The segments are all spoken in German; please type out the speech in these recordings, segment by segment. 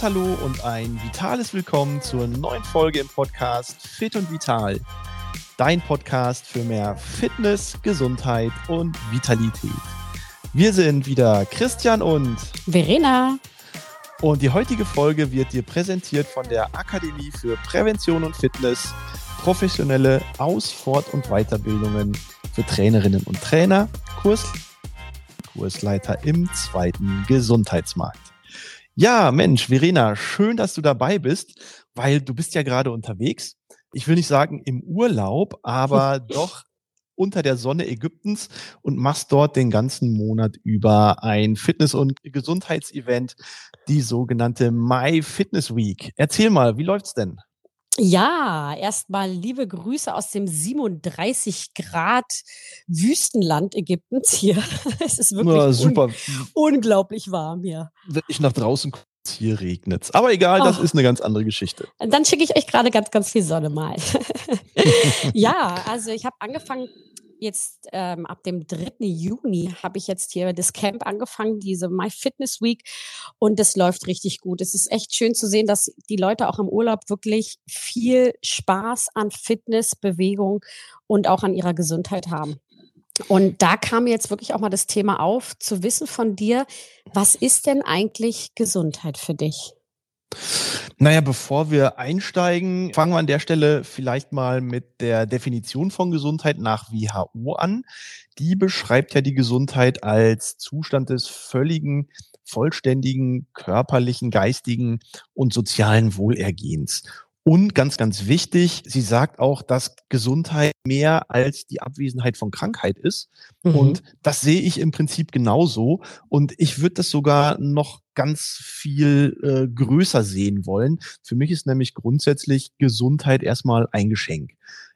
Hallo und ein vitales Willkommen zur neuen Folge im Podcast Fit und Vital. Dein Podcast für mehr Fitness, Gesundheit und Vitalität. Wir sind wieder Christian und Verena. Und die heutige Folge wird dir präsentiert von der Akademie für Prävention und Fitness, professionelle Aus-, Fort- und Weiterbildungen für Trainerinnen und Trainer, Kurs, Kursleiter im zweiten Gesundheitsmarkt. Ja, Mensch, Verena, schön, dass du dabei bist, weil du bist ja gerade unterwegs. Ich will nicht sagen im Urlaub, aber doch unter der Sonne Ägyptens und machst dort den ganzen Monat über ein Fitness- und Gesundheitsevent, die sogenannte My Fitness Week. Erzähl mal, wie läuft's denn? Ja, erstmal liebe Grüße aus dem 37 Grad Wüstenland Ägyptens hier. Es ist wirklich Ja, super. Un unglaublich warm hier. Wenn ich nach draußen gucke, hier regnet's. Aber egal, das Oh. ist eine ganz andere Geschichte. Dann schicke ich euch gerade ganz, ganz viel Sonne mal. ja, also ich habe angefangen, jetzt ähm, ab dem 3. Juni habe ich jetzt hier das Camp angefangen, diese My Fitness Week. Und das läuft richtig gut. Es ist echt schön zu sehen, dass die Leute auch im Urlaub wirklich viel Spaß an Fitness, Bewegung und auch an ihrer Gesundheit haben. Und da kam jetzt wirklich auch mal das Thema auf, zu wissen von dir, was ist denn eigentlich Gesundheit für dich? Naja, bevor wir einsteigen, fangen wir an der Stelle vielleicht mal mit der Definition von Gesundheit nach WHO an. Die beschreibt ja die Gesundheit als Zustand des völligen, vollständigen körperlichen, geistigen und sozialen Wohlergehens. Und ganz, ganz wichtig, sie sagt auch, dass Gesundheit mehr als die Abwesenheit von Krankheit ist. Mhm. Und das sehe ich im Prinzip genauso. Und ich würde das sogar noch ganz viel äh, größer sehen wollen. Für mich ist nämlich grundsätzlich Gesundheit erstmal ein Geschenk.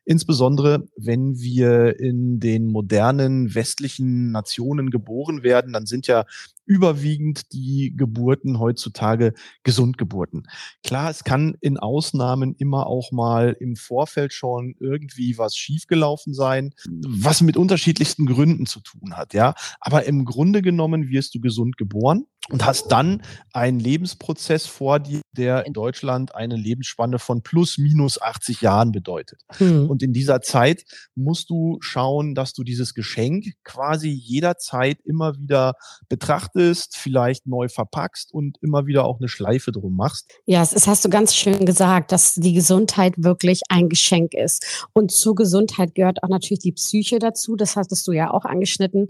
Insbesondere, wenn wir in den modernen westlichen Nationen geboren werden, dann sind ja überwiegend die Geburten heutzutage Gesundgeburten. Klar, es kann in Ausnahmen immer auch mal im Vorfeld schon irgendwie was schiefgelaufen sein, was mit unterschiedlichsten Gründen zu tun hat, ja. Aber im Grunde genommen wirst du gesund geboren und hast dann einen Lebensprozess vor dir, der in Deutschland eine Lebensspanne von plus minus 80 Jahren bedeutet. Hm. Und in dieser Zeit musst du schauen, dass du dieses Geschenk quasi jederzeit immer wieder betrachtest, vielleicht neu verpackst und immer wieder auch eine Schleife drum machst. Ja, es hast du ganz schön gesagt, dass die Gesundheit wirklich ein Geschenk ist. Und zur Gesundheit gehört auch natürlich die Psyche dazu. Das hattest du ja auch angeschnitten.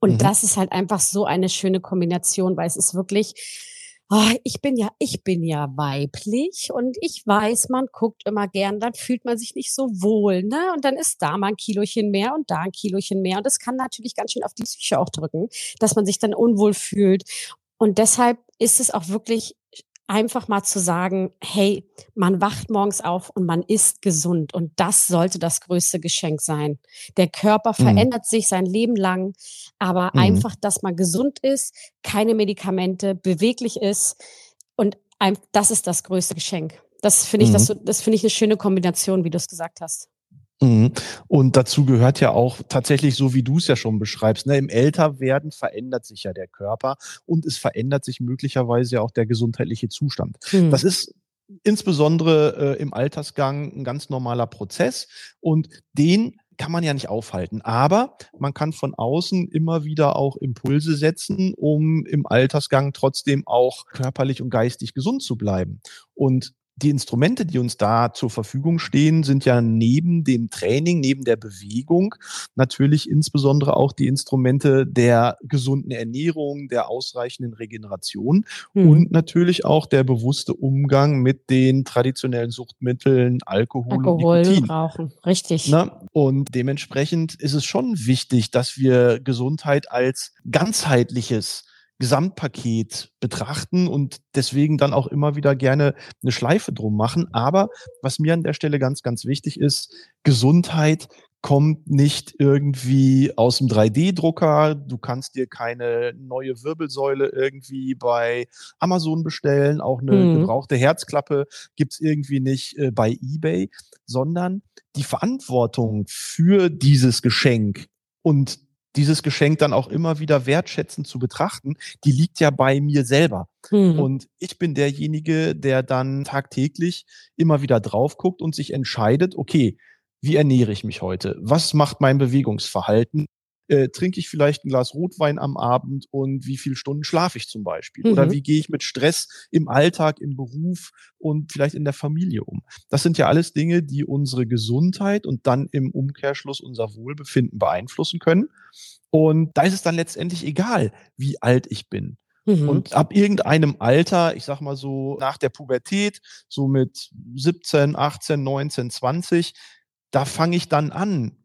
Und Mhm. das ist halt einfach so eine schöne Kombination, weil es ist wirklich, ah, ich bin ja, ich bin ja weiblich und ich weiß, man guckt immer gern, dann fühlt man sich nicht so wohl, ne? Und dann ist da mal ein Kilochen mehr und da ein Kilochen mehr. Und das kann natürlich ganz schön auf die Psyche auch drücken, dass man sich dann unwohl fühlt. Und deshalb ist es auch wirklich einfach mal zu sagen, hey, man wacht morgens auf und man ist gesund. Und das sollte das größte Geschenk sein. Der Körper Mhm. verändert sich sein Leben lang, aber Mhm. einfach, dass man gesund ist, keine Medikamente, beweglich ist. Und das ist das größte Geschenk. Das finde ich, das, Mhm. so- das finde ich eine schöne Kombination, wie du es gesagt hast. Mhm. Und dazu gehört ja auch tatsächlich, so wie du es ja schon beschreibst, ne, im Älterwerden verändert sich ja der Körper und es verändert sich möglicherweise ja auch der gesundheitliche Zustand. Hm. Das ist insbesondere äh, im Altersgang ein ganz normaler Prozess und den kann man ja nicht aufhalten. Aber man kann von außen immer wieder auch Impulse setzen, um im Altersgang trotzdem auch körperlich und geistig gesund zu bleiben. Und die Instrumente, die uns da zur Verfügung stehen, sind ja neben dem Training, neben der Bewegung natürlich insbesondere auch die Instrumente der gesunden Ernährung, der ausreichenden Regeneration Hm. und natürlich auch der bewusste Umgang mit den traditionellen Suchtmitteln Alkohol, Alkohol, und Nikotin. Rauchen, richtig. Ne? Und dementsprechend ist es schon wichtig, dass wir Gesundheit als ganzheitliches Gesamtpaket betrachten und deswegen dann auch immer wieder gerne eine Schleife drum machen. Aber was mir an der Stelle ganz, ganz wichtig ist, Gesundheit kommt nicht irgendwie aus dem 3D-Drucker. Du kannst dir keine neue Wirbelsäule irgendwie bei Amazon bestellen. Auch eine Mhm. gebrauchte Herzklappe gibt's irgendwie nicht äh, bei eBay, sondern die Verantwortung für dieses Geschenk und dieses Geschenk dann auch immer wieder wertschätzend zu betrachten, die liegt ja bei mir selber. Mhm. Und ich bin derjenige, der dann tagtäglich immer wieder drauf guckt und sich entscheidet, okay, wie ernähre ich mich heute? Was macht mein Bewegungsverhalten? Äh, trinke ich vielleicht ein Glas Rotwein am Abend und wie viele Stunden schlafe ich zum Beispiel? Mhm. Oder wie gehe ich mit Stress im Alltag, im Beruf und vielleicht in der Familie um? Das sind ja alles Dinge, die unsere Gesundheit und dann im Umkehrschluss unser Wohlbefinden beeinflussen können. Und da ist es dann letztendlich egal, wie alt ich bin. Mhm. Und ab irgendeinem Alter, ich sag mal so nach der Pubertät, so mit 17, 18, 19, 20, da fange ich dann an,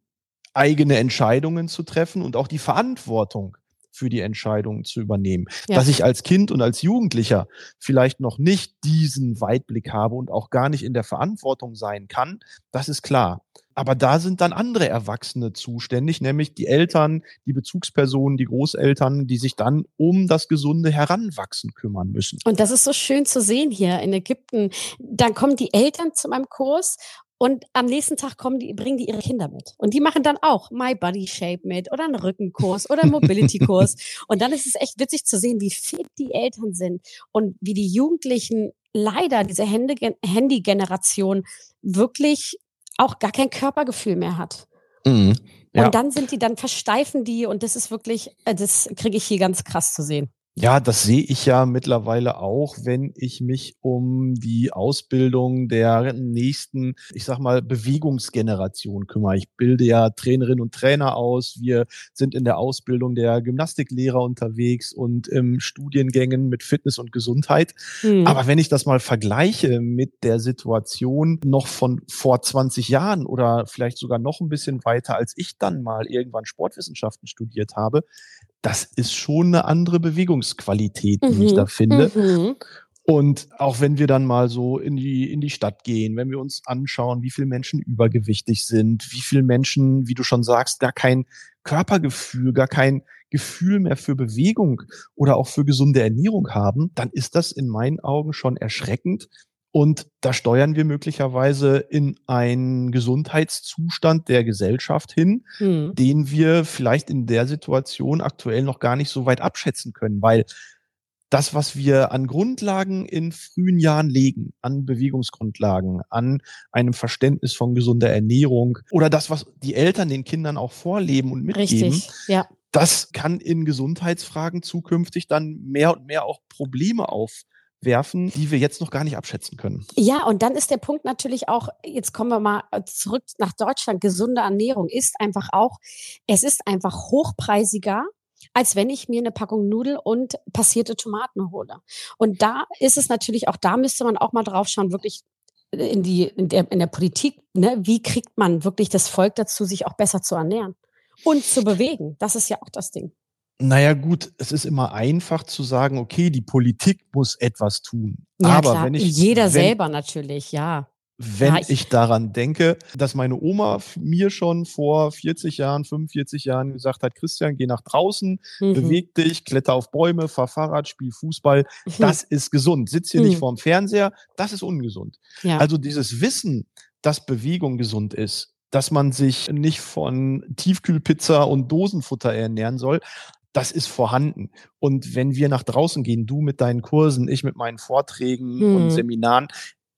eigene Entscheidungen zu treffen und auch die Verantwortung für die Entscheidungen zu übernehmen. Ja. Dass ich als Kind und als Jugendlicher vielleicht noch nicht diesen Weitblick habe und auch gar nicht in der Verantwortung sein kann, das ist klar. Aber da sind dann andere Erwachsene zuständig, nämlich die Eltern, die Bezugspersonen, die Großeltern, die sich dann um das gesunde Heranwachsen kümmern müssen. Und das ist so schön zu sehen hier in Ägypten. Dann kommen die Eltern zu meinem Kurs und am nächsten Tag kommen die, bringen die ihre Kinder mit. Und die machen dann auch My Body Shape mit oder einen Rückenkurs oder einen Mobility-Kurs. und dann ist es echt witzig zu sehen, wie fit die Eltern sind und wie die Jugendlichen leider, diese Handy-Generation, wirklich auch gar kein Körpergefühl mehr hat. Mhm, ja. Und dann sind die, dann versteifen die und das ist wirklich, äh, das kriege ich hier ganz krass zu sehen. Ja, das sehe ich ja mittlerweile auch, wenn ich mich um die Ausbildung der nächsten, ich sag mal, Bewegungsgeneration kümmere. Ich bilde ja Trainerinnen und Trainer aus. Wir sind in der Ausbildung der Gymnastiklehrer unterwegs und im Studiengängen mit Fitness und Gesundheit. Mhm. Aber wenn ich das mal vergleiche mit der Situation noch von vor 20 Jahren oder vielleicht sogar noch ein bisschen weiter, als ich dann mal irgendwann Sportwissenschaften studiert habe, das ist schon eine andere Bewegungsqualität, die mhm. ich da finde. Mhm. Und auch wenn wir dann mal so in die, in die Stadt gehen, wenn wir uns anschauen, wie viele Menschen übergewichtig sind, wie viele Menschen, wie du schon sagst, gar kein Körpergefühl, gar kein Gefühl mehr für Bewegung oder auch für gesunde Ernährung haben, dann ist das in meinen Augen schon erschreckend, und da steuern wir möglicherweise in einen Gesundheitszustand der Gesellschaft hin, hm. den wir vielleicht in der Situation aktuell noch gar nicht so weit abschätzen können, weil das, was wir an Grundlagen in frühen Jahren legen, an Bewegungsgrundlagen, an einem Verständnis von gesunder Ernährung oder das, was die Eltern den Kindern auch vorleben und mitgeben, Richtig, ja. das kann in Gesundheitsfragen zukünftig dann mehr und mehr auch Probleme auf werfen, die wir jetzt noch gar nicht abschätzen können. Ja, und dann ist der Punkt natürlich auch, jetzt kommen wir mal äh, zurück nach Deutschland, gesunde Ernährung ist einfach auch, es ist einfach hochpreisiger, als wenn ich mir eine Packung Nudel und passierte Tomaten hole. Und da ist es natürlich auch, da müsste man auch mal drauf schauen, wirklich in die, in der, in der Politik, ne, wie kriegt man wirklich das Volk dazu, sich auch besser zu ernähren und zu bewegen? Das ist ja auch das Ding. Naja, gut, es ist immer einfach zu sagen, okay, die Politik muss etwas tun. Ja, Aber klar. wenn ich. Jeder wenn, selber natürlich, ja. Wenn ja, ich, ich, daran denke, dass meine Oma mir schon vor 40 Jahren, 45 Jahren gesagt hat, Christian, geh nach draußen, mhm. beweg dich, kletter auf Bäume, fahr Fahrrad, spiel Fußball. Mhm. Das ist gesund. Sitz hier mhm. nicht vorm Fernseher, das ist ungesund. Ja. Also dieses Wissen, dass Bewegung gesund ist, dass man sich nicht von Tiefkühlpizza und Dosenfutter ernähren soll, das ist vorhanden. Und wenn wir nach draußen gehen, du mit deinen Kursen, ich mit meinen Vorträgen hm. und Seminaren,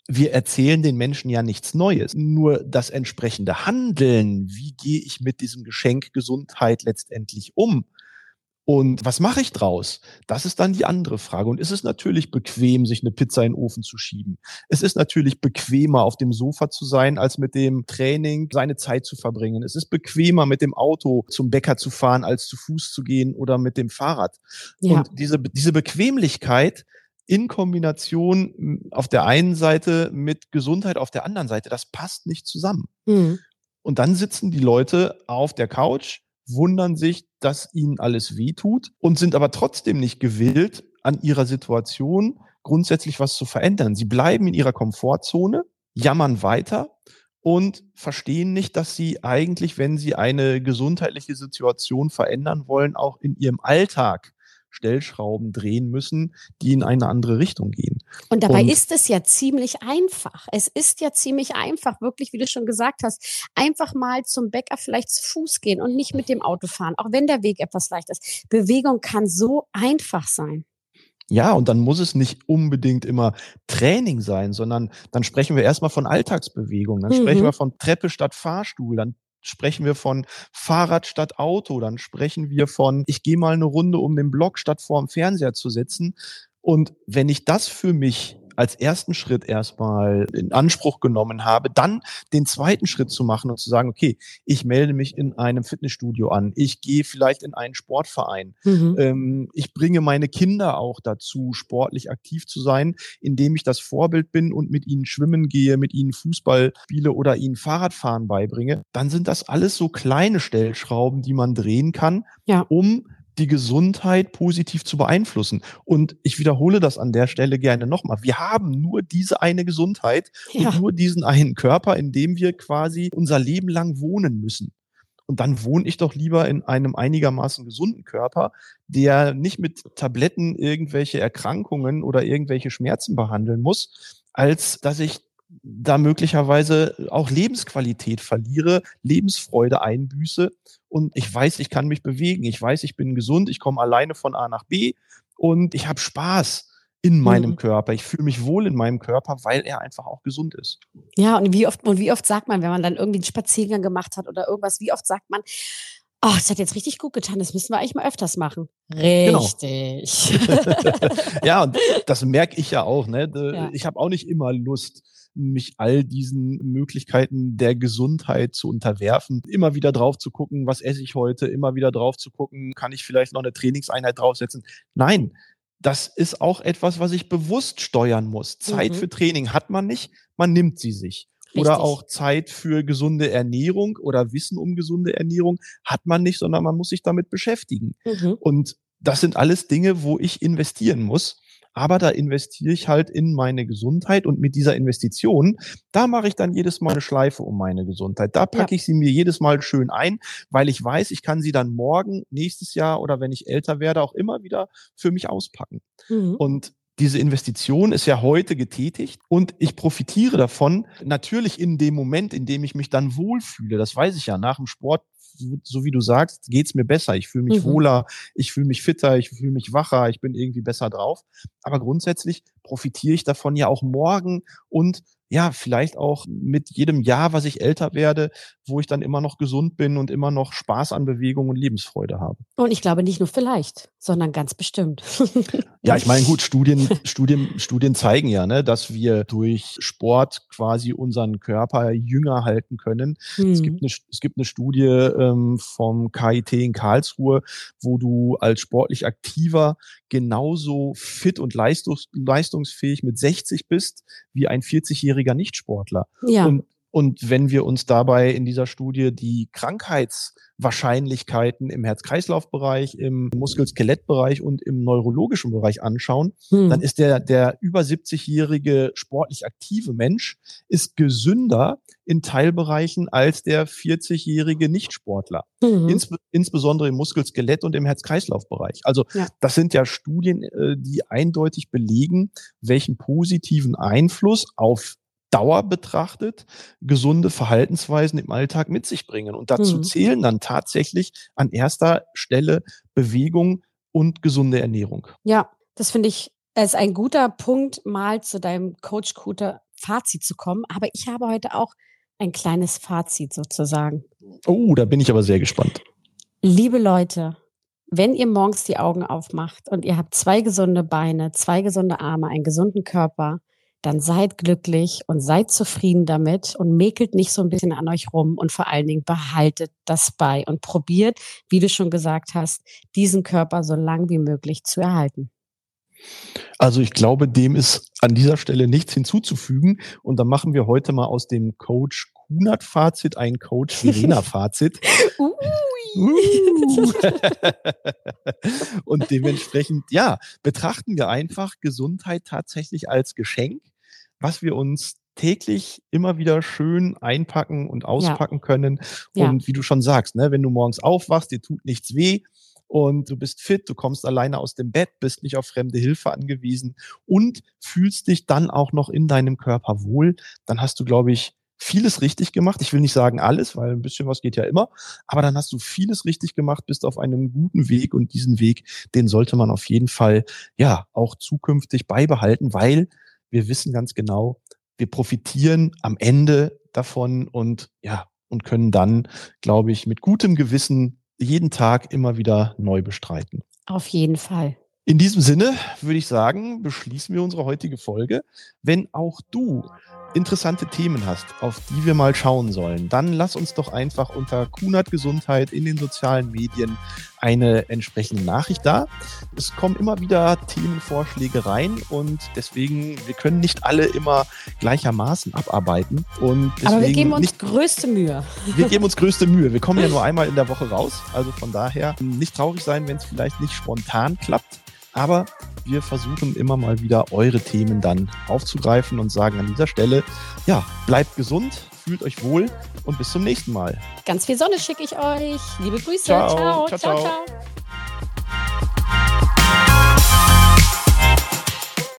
wir erzählen den Menschen ja nichts Neues. Nur das entsprechende Handeln, wie gehe ich mit diesem Geschenk Gesundheit letztendlich um, und was mache ich draus? Das ist dann die andere Frage. Und ist es natürlich bequem, sich eine Pizza in den Ofen zu schieben? Es ist natürlich bequemer, auf dem Sofa zu sein, als mit dem Training seine Zeit zu verbringen. Es ist bequemer, mit dem Auto zum Bäcker zu fahren, als zu Fuß zu gehen oder mit dem Fahrrad. Ja. Und diese, diese Bequemlichkeit, in Kombination auf der einen Seite mit Gesundheit auf der anderen Seite, das passt nicht zusammen. Mhm. Und dann sitzen die Leute auf der Couch, wundern sich, dass ihnen alles wehtut und sind aber trotzdem nicht gewillt, an ihrer Situation grundsätzlich was zu verändern. Sie bleiben in ihrer Komfortzone, jammern weiter und verstehen nicht, dass sie eigentlich, wenn sie eine gesundheitliche Situation verändern wollen, auch in ihrem Alltag Stellschrauben drehen müssen, die in eine andere Richtung gehen. Und dabei und, ist es ja ziemlich einfach. Es ist ja ziemlich einfach, wirklich, wie du schon gesagt hast, einfach mal zum Bäcker vielleicht zu Fuß gehen und nicht mit dem Auto fahren, auch wenn der Weg etwas leicht ist. Bewegung kann so einfach sein. Ja, und dann muss es nicht unbedingt immer Training sein, sondern dann sprechen wir erstmal von Alltagsbewegung, dann mhm. sprechen wir von Treppe statt Fahrstuhl, dann sprechen wir von Fahrrad statt Auto, dann sprechen wir von, ich gehe mal eine Runde um den Block, statt vor dem Fernseher zu sitzen. Und wenn ich das für mich als ersten Schritt erstmal in Anspruch genommen habe, dann den zweiten Schritt zu machen und zu sagen, okay, ich melde mich in einem Fitnessstudio an, ich gehe vielleicht in einen Sportverein, mhm. ähm, ich bringe meine Kinder auch dazu, sportlich aktiv zu sein, indem ich das Vorbild bin und mit ihnen schwimmen gehe, mit ihnen Fußball spiele oder ihnen Fahrradfahren beibringe, dann sind das alles so kleine Stellschrauben, die man drehen kann, ja. um die Gesundheit positiv zu beeinflussen. Und ich wiederhole das an der Stelle gerne nochmal. Wir haben nur diese eine Gesundheit ja. und nur diesen einen Körper, in dem wir quasi unser Leben lang wohnen müssen. Und dann wohne ich doch lieber in einem einigermaßen gesunden Körper, der nicht mit Tabletten irgendwelche Erkrankungen oder irgendwelche Schmerzen behandeln muss, als dass ich da möglicherweise auch Lebensqualität verliere, Lebensfreude einbüße und ich weiß, ich kann mich bewegen, ich weiß, ich bin gesund, ich komme alleine von A nach B und ich habe Spaß in meinem mhm. Körper. Ich fühle mich wohl in meinem Körper, weil er einfach auch gesund ist. Ja, und wie oft und wie oft sagt man, wenn man dann irgendwie einen Spaziergang gemacht hat oder irgendwas, wie oft sagt man, Oh, das hat jetzt richtig gut getan. Das müssen wir eigentlich mal öfters machen. Genau. Richtig. Genau. ja, und das merke ich ja auch. Ne? Ich habe auch nicht immer Lust, mich all diesen Möglichkeiten der Gesundheit zu unterwerfen, immer wieder drauf zu gucken, was esse ich heute, immer wieder drauf zu gucken, kann ich vielleicht noch eine Trainingseinheit draufsetzen. Nein, das ist auch etwas, was ich bewusst steuern muss. Zeit mhm. für Training hat man nicht, man nimmt sie sich. Richtig. Oder auch Zeit für gesunde Ernährung oder Wissen um gesunde Ernährung hat man nicht, sondern man muss sich damit beschäftigen. Mhm. Und das sind alles Dinge, wo ich investieren muss aber da investiere ich halt in meine Gesundheit und mit dieser Investition, da mache ich dann jedes Mal eine Schleife um meine Gesundheit. Da packe ja. ich sie mir jedes Mal schön ein, weil ich weiß, ich kann sie dann morgen, nächstes Jahr oder wenn ich älter werde, auch immer wieder für mich auspacken. Mhm. Und diese Investition ist ja heute getätigt und ich profitiere davon natürlich in dem Moment, in dem ich mich dann wohlfühle. Das weiß ich ja. Nach dem Sport so wie du sagst, geht's mir besser. Ich fühle mich mhm. wohler, ich fühle mich fitter, ich fühle mich wacher, ich bin irgendwie besser drauf. Aber grundsätzlich profitiere ich davon ja auch morgen und ja, vielleicht auch mit jedem Jahr, was ich älter werde, wo ich dann immer noch gesund bin und immer noch Spaß an Bewegung und Lebensfreude habe. Und ich glaube nicht nur vielleicht, sondern ganz bestimmt. ja, ich meine, gut, Studien, Studien, Studien zeigen ja, ne, dass wir durch Sport quasi unseren Körper jünger halten können. Hm. Es, gibt eine, es gibt eine Studie ähm, vom KIT in Karlsruhe, wo du als sportlich aktiver genauso fit und leistungs leistungsfähig mit 60 bist wie ein 40-jähriger Nichtsportler. Ja. Und, und wenn wir uns dabei in dieser Studie die Krankheitswahrscheinlichkeiten im Herz-Kreislauf-Bereich, im Muskel-Skelett-Bereich und im neurologischen Bereich anschauen, hm. dann ist der, der über 70-jährige sportlich aktive Mensch ist gesünder in Teilbereichen als der 40-jährige Nichtsportler. Mhm. Ins, insbesondere im Muskel-Skelett und im Herz-Kreislauf-Bereich. Also ja. das sind ja Studien, äh, die eindeutig belegen, welchen positiven Einfluss auf Dauer betrachtet gesunde Verhaltensweisen im Alltag mit sich bringen. Und dazu mhm. zählen dann tatsächlich an erster Stelle Bewegung und gesunde Ernährung. Ja, das finde ich ist ein guter Punkt, mal zu deinem Coach-Cooter Fazit zu kommen. Aber ich habe heute auch ein kleines Fazit sozusagen. Oh, da bin ich aber sehr gespannt. Liebe Leute, wenn ihr morgens die Augen aufmacht und ihr habt zwei gesunde Beine, zwei gesunde Arme, einen gesunden Körper, dann seid glücklich und seid zufrieden damit und mäkelt nicht so ein bisschen an euch rum und vor allen Dingen behaltet das bei und probiert, wie du schon gesagt hast, diesen Körper so lang wie möglich zu erhalten. Also ich glaube, dem ist an dieser Stelle nichts hinzuzufügen. Und dann machen wir heute mal aus dem Coach Kunert-Fazit ein Coach Verena-Fazit. und dementsprechend, ja, betrachten wir einfach Gesundheit tatsächlich als Geschenk was wir uns täglich immer wieder schön einpacken und auspacken ja. können. Und ja. wie du schon sagst, ne, wenn du morgens aufwachst, dir tut nichts weh und du bist fit, du kommst alleine aus dem Bett, bist nicht auf fremde Hilfe angewiesen und fühlst dich dann auch noch in deinem Körper wohl, dann hast du, glaube ich, vieles richtig gemacht. Ich will nicht sagen alles, weil ein bisschen was geht ja immer, aber dann hast du vieles richtig gemacht, bist auf einem guten Weg und diesen Weg, den sollte man auf jeden Fall ja auch zukünftig beibehalten, weil wir wissen ganz genau, wir profitieren am Ende davon und ja, und können dann, glaube ich, mit gutem Gewissen jeden Tag immer wieder neu bestreiten. Auf jeden Fall. In diesem Sinne würde ich sagen, beschließen wir unsere heutige Folge. Wenn auch du interessante Themen hast, auf die wir mal schauen sollen, dann lass uns doch einfach unter Kunert Gesundheit in den sozialen Medien eine entsprechende Nachricht da. Es kommen immer wieder Themenvorschläge rein und deswegen, wir können nicht alle immer gleichermaßen abarbeiten. Und Aber wir geben uns nicht, größte Mühe. Wir geben uns größte Mühe. Wir kommen ja nur einmal in der Woche raus. Also von daher nicht traurig sein, wenn es vielleicht nicht spontan klappt. Aber wir versuchen immer mal wieder eure Themen dann aufzugreifen und sagen an dieser Stelle, ja, bleibt gesund, fühlt euch wohl und bis zum nächsten Mal. Ganz viel Sonne schicke ich euch. Liebe Grüße. ciao, ciao. ciao. ciao. ciao.